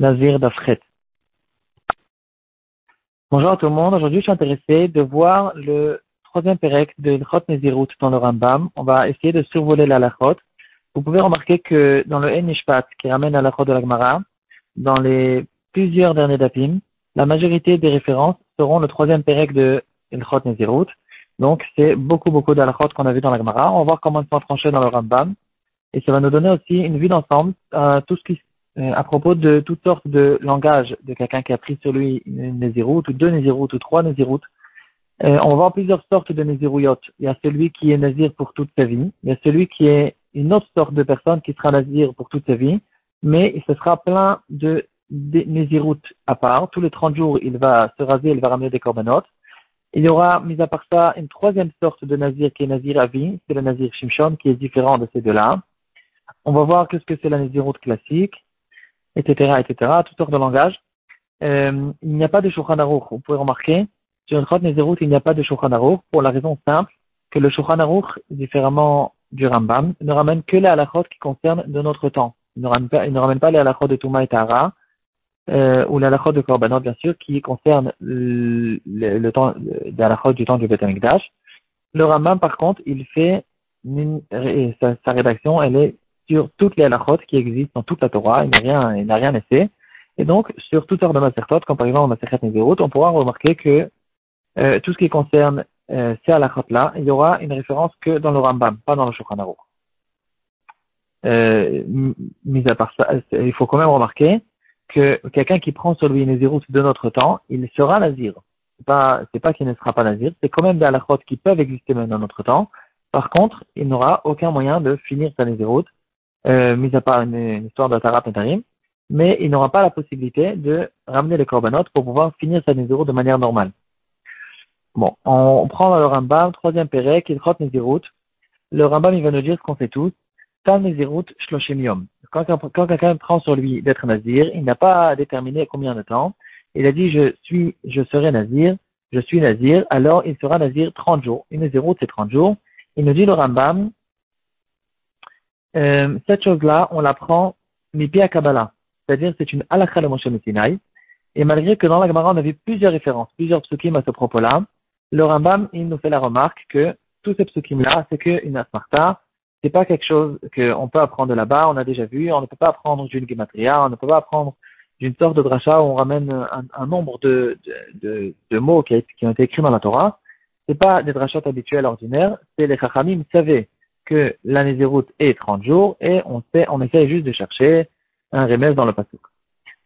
Nazir d'Afret. Bonjour à tout le monde. Aujourd'hui, je suis intéressé de voir le troisième pérec de l'Chot Nezirut dans le Rambam. On va essayer de survoler la Lachot. Vous pouvez remarquer que dans le Enishpat, qui ramène à de la Gemara, dans les plusieurs derniers dapim, la majorité des références seront le troisième pérec de l'Chot Nezirut. Donc, c'est beaucoup, beaucoup d'Alachot qu'on a vu dans la Gemara. On va voir comment ils sont tranchés dans le Rambam. Et ça va nous donner aussi une vue d'ensemble à tout ce qui euh, à propos de toutes sortes de langages de quelqu'un qui a pris sur lui une Nézirut, ou deux Nézirut, ou trois Nézirut. Euh, on va voir plusieurs sortes de Nézirouyot. Il y a celui qui est Nazir pour toute sa vie. Il y a celui qui est une autre sorte de personne qui sera Nazir pour toute sa vie. Mais ce sera plein de, de à part. Tous les 30 jours, il va se raser, il va ramener des corbanotes. Il y aura, mis à part ça, une troisième sorte de Nazir qui est Nazir à vie. C'est le Nazir Shimshon qui est différent de ces deux-là. On va voir qu'est-ce que c'est la Nézirut classique etc., etc., toutes sortes de langages. Euh, il n'y a pas de Shulchan Aruch. Vous pouvez remarquer, sur une Chot Nezerut, il n'y a pas de Shulchan Aruch pour la raison simple que le Shulchan Aruch, différemment du Rambam, ne ramène que les halachot qui concernent de notre temps. Il ne ramène pas, les halachot de Touma et Tara, euh, ou les halachot de Korbanot, bien sûr, qui concernent le, le, temps des halachot du temps du Beth Le Rambam, par contre, il fait sa, sa rédaction, elle est sur toutes les halachot qui existent dans toute la Torah, il n'a rien, il n'a rien laissé. Et donc, sur toutes sortes de masertot, comme par exemple Maserhet Nezerut, on pourra remarquer que euh, tout ce qui concerne euh, ces halachot-là, il y aura une référence que dans le Rambam, pas dans le Shulchan euh, mis à part ça, il faut quand même remarquer que quelqu'un qui prend sur lui une de notre temps, il sera nazir. C'est pas, c'est pas qu'il ne sera pas nazir, c'est quand même des halachot qui peuvent exister même dans notre temps. Par contre, il n'aura aucun moyen de finir sa Nezerut euh, mis à part une, histoire de Tarat Tarim, mais il n'aura pas la possibilité de ramener les corbanotes pour pouvoir finir sa Nézirut de manière normale. Bon, on, prend le Rambam, troisième pérec, il crotte Nézirut. Le Rambam, il va nous dire ce qu'on sait tous. Tal Nézirut Shloshim Yom. Quand, quand quelqu'un prend sur lui d'être Nazir, il n'a pas déterminé combien de temps. Il a dit, je suis, je serai Nazir, je suis Nazir, alors il sera Nazir 30 jours. Une Nézirut, c'est 30 jours. Il nous dit le Rambam, euh, cette chose-là, on l'apprend mi à Kabbalah. C'est-à-dire, c'est une halakha de Moshe Sinai. Et malgré que dans la Gemara, on avait plusieurs références, plusieurs psukim à ce propos-là, le Rambam, il nous fait la remarque que tous ces psukim-là, c'est qu'une asmarta, c'est pas quelque chose qu'on peut apprendre là-bas, on a déjà vu, on ne peut pas apprendre d'une gematria, on ne peut pas apprendre d'une sorte de dracha où on ramène un, nombre de, de, de, mots qui, qui, ont été écrits dans la Torah. C'est pas des drachot habituels ordinaires, c'est les chachamim savaient que l'année zéro est 30 jours et on, sait, on essaie juste de chercher un remède dans le pasouk.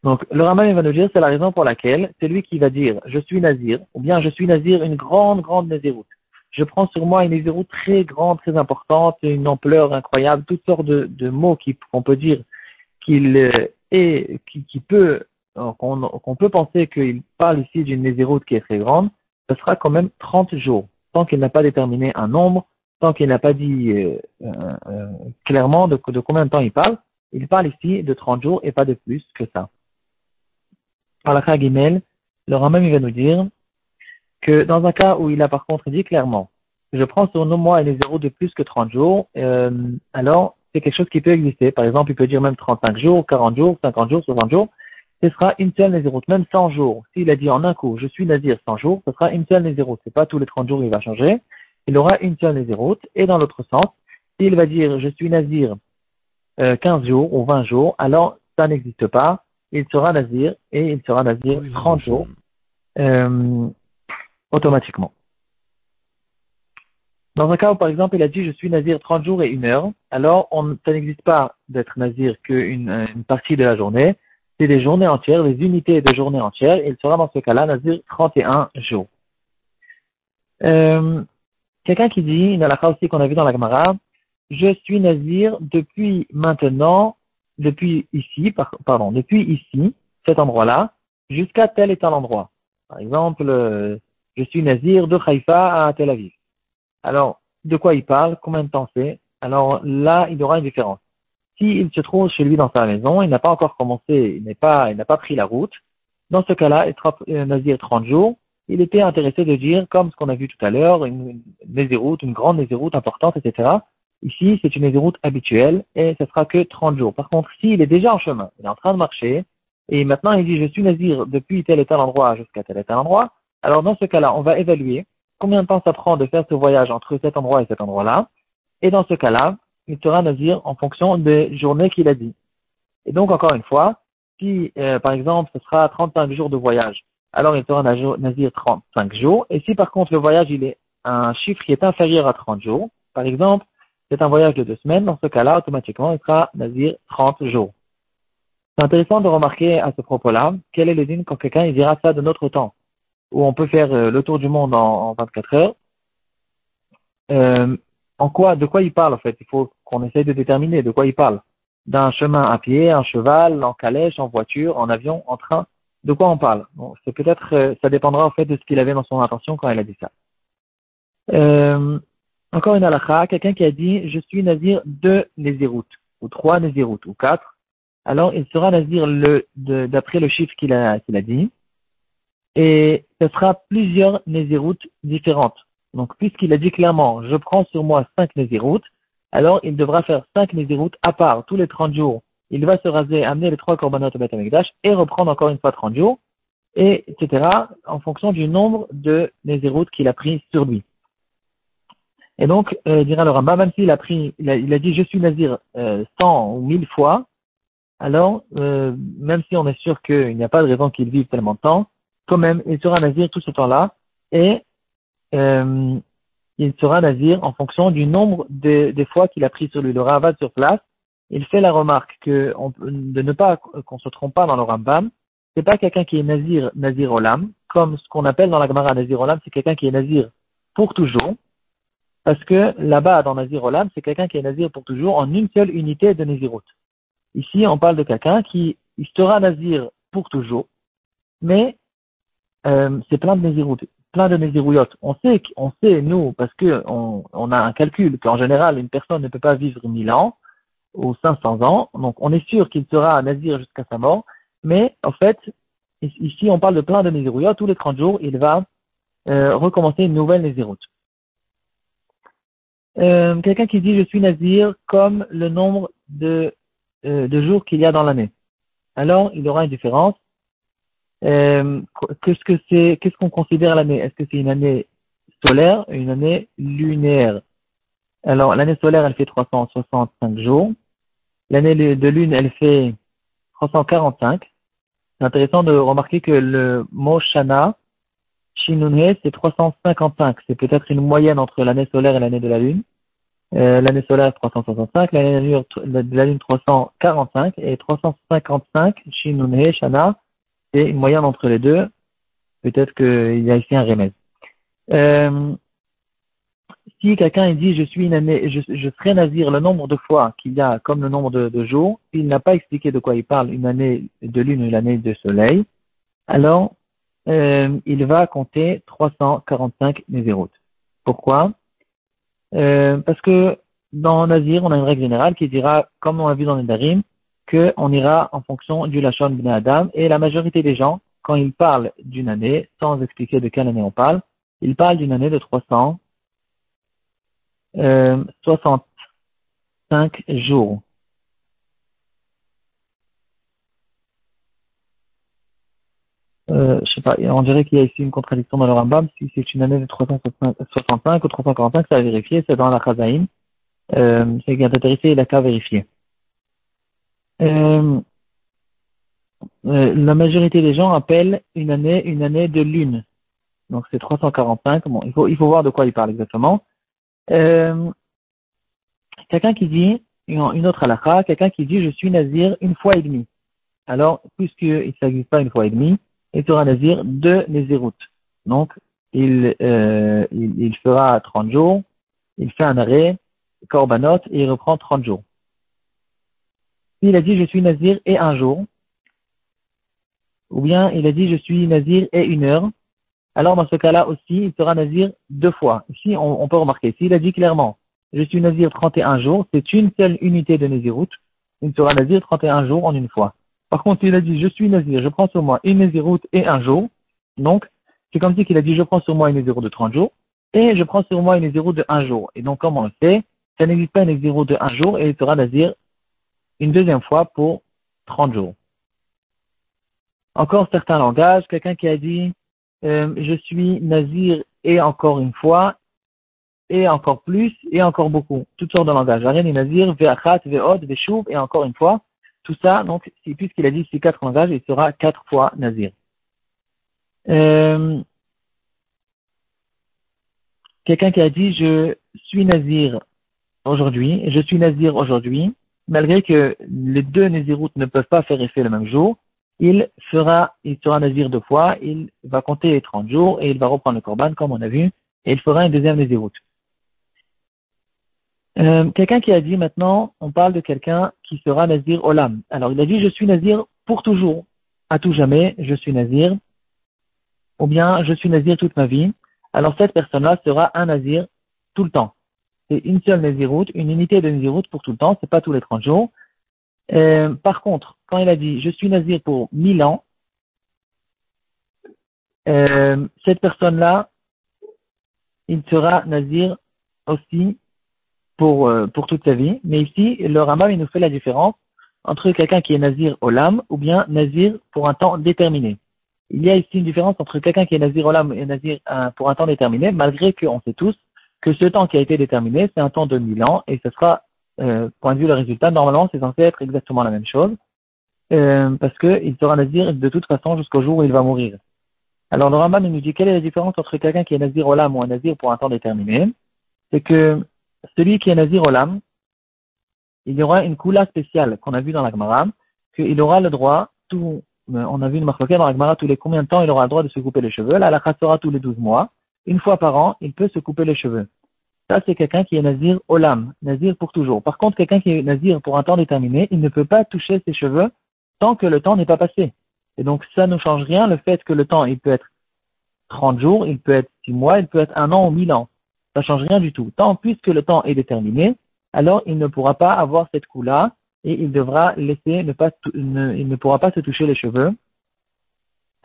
Donc le Rambam va nous dire c'est la raison pour laquelle c'est lui qui va dire je suis nazir ou bien je suis nazir une grande grande naziroute. Je prends sur moi une naziroute très grande, très importante, une ampleur incroyable, toutes sortes de, mots qu'on peut dire qu'il est, qui, peut qu'on peut penser qu'il parle ici d'une naziroute qui est très grande, ce sera quand même 30 jours, tant qu'il n'a pas déterminé un nombre tant qu'il n'a pas dit euh, euh, euh, clairement de, combien de temps il parle, il parle ici de 30 jours et pas de plus que ça. Par la Gimel, le Rambam va nous dire que dans un cas où il a par contre dit clairement, je prends sur nos mois et les zéros de plus que 30 jours, alors c'est quelque chose qui peut exister. Par exemple, il peut dire même 35 jours, 40 jours, 50 jours, 60 jours. Ce sera une seule Nézéroute, même 100 jours. S'il a dit en un coup, je suis Nazir 100 jours, ce sera une seule Nézéroute. C'est pas tous les 30 jours il va changer il aura une seule Nézirut. Et dans l'autre sens, s'il va dire je suis Nazir euh, 15 jours ou 20 jours, alors ça n'existe pas. Il sera Nazir et il sera Nazir 30 jours euh, automatiquement. Dans un cas où, par exemple, il a dit je suis Nazir 30 jours et 1 heure, alors on, ça n'existe pas d'être Nazir qu'une une partie de la journée. C'est des journées entières, des unités de journées entières. Et il sera dans ce cas-là Nazir 31 jours. Euh, Quelqu'un qui dit, dans la aussi qu'on a vu dans la Gemara, je suis nazir depuis maintenant, depuis ici, pardon, depuis ici, cet endroit-là, jusqu'à tel et tel endroit. Par exemple, euh, je suis nazir de Haïfa à Tel Aviv. Alors, de quoi il parle, combien de temps c'est? Alors là, il y aura une différence. S'il se trouve chez lui dans sa maison, il n'a pas encore commencé, il n'est pas, il n'a pas pris la route. Dans ce cas-là, il sera euh, nazir 30 jours il était intéressé de dire, comme ce qu'on a vu tout à l'heure, une, une une grande nézéroute importante, etc. Ici, c'est une nézéroute habituelle et ce sera que 30 jours. Par contre, s'il est déjà en chemin, il est en train de marcher, et maintenant il dit je suis nazir depuis tel et tel endroit jusqu'à tel et tel endroit, alors dans ce cas-là, on va évaluer combien de temps ça prend de faire ce voyage entre cet endroit et cet endroit-là, et dans ce cas-là, il sera nazir en fonction des journées qu'il a dit. Et donc, encore une fois, si, euh, par exemple, ce sera 35 jours de voyage, alors il sera nazir 35 jours. Et si, par contre, le voyage, il est un chiffre qui est inférieur à 30 jours, par exemple, c'est un voyage de deux semaines, dans ce cas-là, automatiquement, il sera nazir 30 jours. C'est intéressant de remarquer à ce propos-là, quel est le dîne quand quelqu'un dira ça de notre temps, où on peut faire euh, le tour du monde en, 24 heures. Euh, en quoi, de quoi il parle en fait? Il faut qu'on essaye de déterminer de quoi il parle. D'un chemin à pied, un cheval, en calèche, en voiture, en avion, en train. De quoi on parle? C'est peut-être, euh, ça dépendra en fait de ce qu'il avait dans son intention quand il a dit ça. Euh, encore une halakha, quelqu'un qui a dit je suis nazir de Nézirut, ou trois Nézirut, ou quatre. Alors il sera nazir d'après le chiffre qu'il a, qu'il a dit. Et ce sera plusieurs Nézirut différentes. Donc, puisqu'il a dit clairement, je prends sur moi cinq Nézirut, alors il devra faire cinq Nézirut à part tous les 30 jours. Il va se raser, amener les trois korbanot au Beth et reprendre encore une fois 30 jours, et etc., en fonction du nombre de Nézirut qu'il a pris sur lui. Et donc, euh, dira le Rambam, même s'il a pris, il a, dit je suis Nazir euh, 100 ou 1000 fois, alors, euh, même si on est sûr qu'il n'y a pas de raison qu'il vive tellement de temps, quand même, il sera Nazir tout ce temps-là, et euh, il sera nazir en fonction du nombre de, des fois qu'il a pris sur lui. Le Ravad sur place, il fait la remarque que on, de ne pas qu'on se trompe pas dans le Rambam. C'est pas quelqu'un qui est nazir, nazir olam, comme ce qu'on appelle dans la Gemara nazir olam, c'est quelqu'un qui est nazir pour toujours. Parce que là-bas, dans Nazir Olam, c'est quelqu'un qui est nazir pour toujours en une seule unité de Nazirut. Ici, on parle de quelqu'un qui il sera nazir pour toujours, mais euh, c'est plein de Nazirut plein de Nézirouyot. On sait, on sait, nous, parce que on, a un calcul qu'en général, une personne ne peut pas vivre 1000 ans ou 500 ans. Donc, on est sûr qu'il sera Nazir jusqu'à sa mort. Mais, en fait, ici, on parle de plein de Nézirouyot. Tous les 30 jours, il va euh, recommencer une nouvelle Néziroute. Euh, quelqu'un qui dit je suis Nazir comme le nombre de, euh, de jours qu'il y a dans l'année. Alors, il y aura une différence euh, qu'est-ce que c'est, qu'est-ce qu'on considère l'année? Est-ce que c'est une année solaire une année lunaire? Alors, l'année solaire, elle fait 365 jours. L'année de lune, elle fait 345. C'est intéressant de remarquer que le mot Shana, Shinunhe, c'est 355. C'est peut-être une moyenne entre l'année solaire et l'année de la lune. Euh, l'année solaire 365, l'année de la lune 345 et 355 Shinunhe, Shana, c'est une moyenne entre les deux. Peut-être qu'il y a ici un remède. Euh, si quelqu'un dit je suis une année, je, je, serai nazir le nombre de fois qu'il y a comme le nombre de, jours, il n'a pas expliqué de quoi il parle, une année de lune ou une année de soleil, alors euh, il va compter 345 nézéroutes. Pourquoi? Euh, Parce que dans Nazir, on a une règle générale qui dira, comme on a vu dans les Darim, qu'on ira en fonction du Lachon Bnei Adam. Et la majorité des gens, quand ils parlent d'une année, sans expliquer de quelle année on parle, ils parlent d'une année de 365 euh, jours. Euh, je sais pas, on dirait qu'il y a ici une contradiction dans le Rambam. Si c'est une année de 365 ou 345, ça va vérifier, c'est dans la Chazaïm. Euh, c'est intéressé, il a qu'à vérifier. La majorité des gens appellent une année une année de lune. Donc c'est 345. Bon, il faut, il faut voir de quoi il parle exactement. Euh, quelqu'un qui dit, une autre halakha, quelqu'un qui dit je suis nazir une fois et demi. Alors, puisqu'il ne s'agit pas une fois et demi, il sera nazir de Nézirut. Donc, il, euh, il, fera 30 jours, il fait un arrêt, korbanot, et il reprend 30 jours il a dit je suis nazir et un jour, ou bien il a dit je suis nazir et une heure, alors dans ce cas-là aussi, il sera nazir deux fois. Ici, on, peut remarquer, s'il a dit clairement je suis nazir 31 jours, c'est une seule unité de naziroute, il sera nazir 31 jours en une fois. Par contre, s'il a dit je suis nazir, je prends sur moi une naziroute et un jour, donc c'est comme si qu'il a dit je prends sur moi une naziroute de 30 jours, et je prends sur moi une naziroute de un jour. Et donc, comme on le sait, ça n'existe pas une naziroute de un jour et il sera nazir une deuxième fois pour 30 jours. Encore certains langages, quelqu'un qui a dit euh, je suis nazir et encore une fois, et encore plus, et encore beaucoup. Toutes sortes de langages. Arène et nazir, ve'achat, ve'od, ve'shuv, et encore une fois. Tout ça, donc, puisqu'il a dit ces quatre langages, il sera quatre fois nazir. Euh, quelqu'un qui a dit je suis nazir aujourd'hui, je suis nazir aujourd'hui, malgré que les deux naziroutes ne peuvent pas faire effet le même jour, il fera, il sera nazir deux fois, il va compter les 30 jours et il va reprendre le korban comme on a vu, et il fera une deuxième naziroute. Euh, quelqu'un qui a dit maintenant, on parle de quelqu'un qui sera nazir olam. Alors il a dit je suis nazir pour toujours, à tout jamais, je suis nazir, ou bien je suis nazir toute ma vie. Alors cette personne-là sera un nazir tout le temps. C'est une seule naziroute, une unité de naziroute pour tout le temps, c'est pas tous les 30 jours. Euh, par contre, quand il a dit je suis nazir pour mille ans, euh, cette personne-là, il sera nazir aussi pour, euh, toute sa vie. Mais ici, le Rambam, il nous fait la différence entre quelqu'un qui est nazir olam ou bien nazir pour un temps déterminé. Il y a ici une différence entre quelqu'un qui est nazir olam et nazir pour un temps déterminé, malgré qu'on sait tous que ce temps qui a été déterminé, c'est un temps de mille ans et ce sera euh, point de vue le résultat, normalement, c'est censé être exactement la même chose, euh, parce qu'il sera nazir de toute façon jusqu'au jour où il va mourir. Alors le Rambam nous dit quelle est la différence entre quelqu'un qui est nazir olam ou un nazir pour un temps déterminé? C'est que celui qui est nazir olam, il y aura une coula spéciale qu'on a vu dans la Gemara, qu'il aura le droit, tout, euh, on a vu une marque dans la Gemara tous les combien de temps il aura le droit de se couper les cheveux? Là, la sera tous les 12 mois. Une fois par an, il peut se couper les cheveux. Ça, c'est quelqu'un qui est nazir olam, nazir pour toujours. Par contre, quelqu'un qui est nazir pour un temps déterminé, il ne peut pas toucher ses cheveux tant que le temps n'est pas passé. Et donc, ça ne change rien, le fait que le temps, il peut être 30 jours, il peut être 6 mois, il peut être un an ou 1000 ans. Ça ne change rien du tout. Tant puisque le temps est déterminé, alors il ne pourra pas avoir cette coup-là et il devra laisser ne pas, il ne pourra pas se toucher les cheveux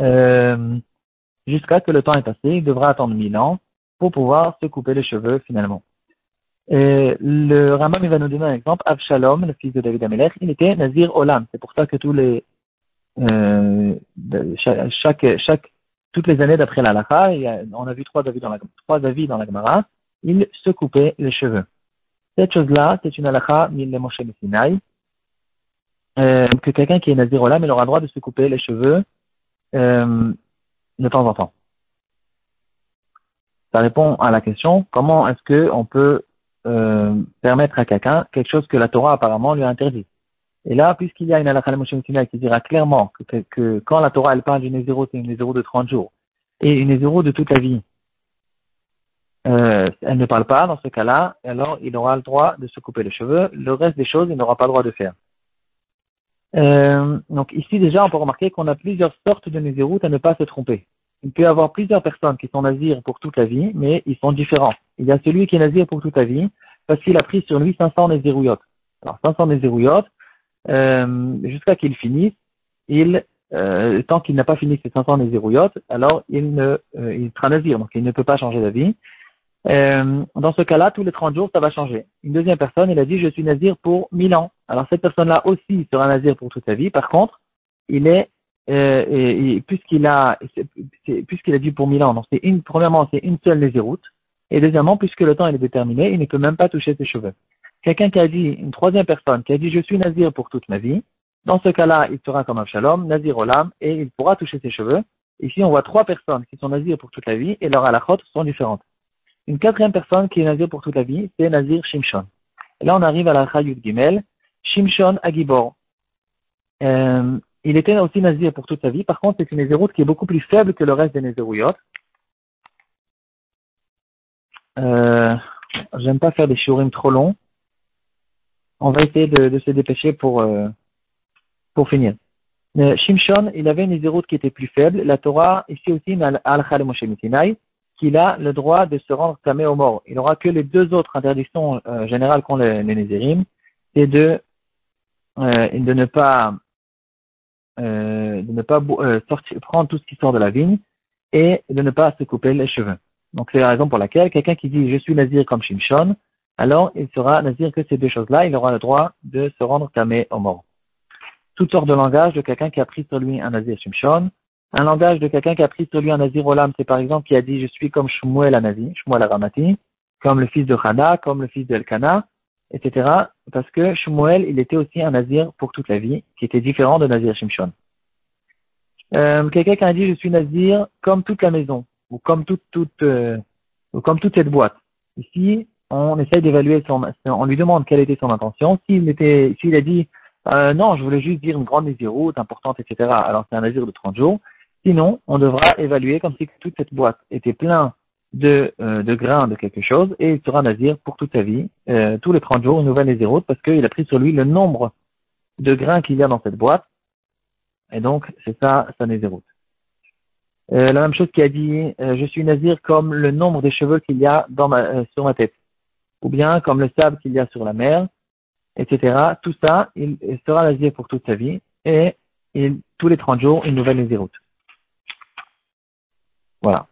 euh, jusqu'à ce que le temps est passé. Il devra attendre 1000 ans pour pouvoir se couper les cheveux finalement. Et le Rambam va nous donner un exemple. Avshalom, le fils de David Amelech, il était Nazir Olam. C'est pour ça que tous les euh, chaque, chaque, toutes les années d'après la Lacha, on a vu trois avis dans la trois avis dans la Gemara, il se coupait les cheveux. Cette chose-là, c'est une halakha mille Moshe Sinai, euh, que quelqu'un qui est Nazir Olam, il aura le droit de se couper les cheveux euh, de temps en temps ça répond à la question comment est-ce que on peut euh, permettre à quelqu'un quelque chose que la Torah apparemment lui a interdit? Et là, puisqu'il y a une halakha qui dira clairement que, quand la Torah elle parle d'une zéro, c'est une zéro de 30 jours et une zéro de toute la vie, euh, elle ne parle pas dans ce cas-là, alors il aura le droit de se couper les cheveux. Le reste des choses, il n'aura pas le droit de faire. Euh, donc ici déjà, on peut remarquer qu'on a plusieurs sortes de nézéroutes à ne pas se tromper il peut y avoir plusieurs personnes qui sont nazirs pour toute la vie, mais ils sont différents. Il y a celui qui est nazir pour toute la vie, parce qu'il a pris sur lui 500 nazirouillottes. Alors 500 nazirouillottes, euh, jusqu'à qu'il finisse, il, euh, tant qu'il n'a pas fini ses 500 nazirouillottes, alors il ne, euh, il sera nazir, donc il ne peut pas changer d'avis. Euh, dans ce cas-là, tous les 30 jours, ça va changer. Une deuxième personne, il a dit, je suis nazir pour 1000 ans. Alors cette personne-là aussi sera nazir pour toute sa vie. Par contre, il est euh, puisqu'il a, puisqu'il a dit pour Milan, donc c'est une, premièrement, c'est une seule routes et deuxièmement, puisque le temps est déterminé, il ne peut même pas toucher ses cheveux. Quelqu'un qui a dit, une troisième personne, qui a dit je suis nazir pour toute ma vie, dans ce cas-là, il sera comme shalom, nazir olam, et il pourra toucher ses cheveux. Ici, on voit trois personnes qui sont nazir pour toute la vie, et leurs halachot sont différentes. Une quatrième personne qui est nazir pour toute la vie, c'est nazir shimshon. Et là, on arrive à la Chayut Gimel, shimshon agibor. Euh, il était aussi nazir pour toute sa vie. Par contre, c'est une nézéroute qui est beaucoup plus faible que le reste des nézérouillottes. Euh, J'aime pas faire des shiurim trop longs. On va essayer de, se dépêcher pour, euh, pour finir. Euh, Shimshon, il avait une nézéroute qui était plus faible. La Torah, ici aussi, al Moshe qu'il a le droit de se rendre tamé au mort. Il n'aura que les deux autres interdictions euh, générales qu'ont les, les Nézérim, c'est de, euh, de ne pas euh, de ne pas euh, prendre tout ce qui sort de la vigne et de ne pas se couper les cheveux. Donc c'est la raison pour laquelle quelqu'un qui dit je suis nazir comme Shimshon, alors il sera nazir que ces deux choses-là, il aura le droit de se rendre tamé au mort. toutes sortes de langages de quelqu'un qui a pris sur lui un Nazir Shimshon. Un langage de quelqu'un qui a pris sur lui un Nazir Olam, c'est par exemple qui a dit je suis comme Shmuel Anazi, Shmuel Aramati, comme le fils de Hana, comme le fils d'Elkana, etc. Parce que Shmuel, il était aussi un Nazir pour toute la vie, qui était différent de Nazir Shimshon. Euh, quelqu'un qui a dit je suis Nazir comme toute la maison, ou comme toute, toute, euh, ou comme toute cette boîte. Ici, on essaye d'évaluer son, on lui demande quelle était son intention. S'il était, s'il a dit euh, non, je voulais juste dire une grande naziroute importante, etc. Alors c'est un nazir de 30 jours. Sinon, on devra évaluer comme si toute cette boîte était pleine de, euh, de grains de quelque chose et il sera nazir pour toute sa vie, euh, tous les 30 jours, une nouvelle naziroute parce qu'il a pris sur lui le nombre de grains qu'il y a dans cette boîte. Et donc, c'est ça, sa naziroute. Euh, la même chose qui a dit, je suis nazir comme le nombre de cheveux qu'il y a dans ma, sur ma tête, ou bien comme le sable qu'il y a sur la mer, etc. Tout ça, il sera nazir pour toute sa vie et tous les 30 jours, une nouvelle naziroute. Voilà.